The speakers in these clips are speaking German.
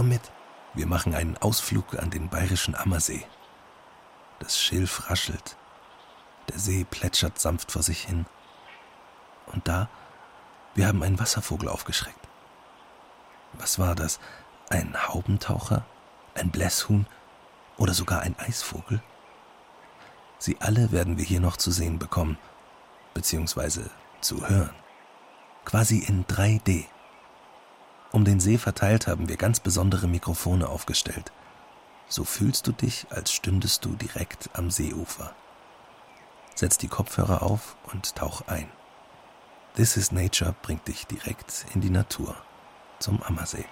Komm mit. Wir machen einen Ausflug an den bayerischen Ammersee. Das Schilf raschelt. Der See plätschert sanft vor sich hin. Und da, wir haben einen Wasservogel aufgeschreckt. Was war das? Ein Haubentaucher? Ein Blässhuhn? Oder sogar ein Eisvogel? Sie alle werden wir hier noch zu sehen bekommen, beziehungsweise zu hören. Quasi in 3D. Um den See verteilt haben wir ganz besondere Mikrofone aufgestellt. So fühlst du dich, als stündest du direkt am Seeufer. Setz die Kopfhörer auf und tauch ein. This is Nature bringt dich direkt in die Natur, zum Ammersee.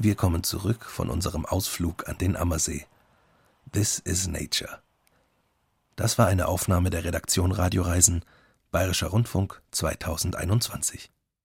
Wir kommen zurück von unserem Ausflug an den Ammersee. This is Nature. Das war eine Aufnahme der Redaktion Radioreisen, Bayerischer Rundfunk 2021.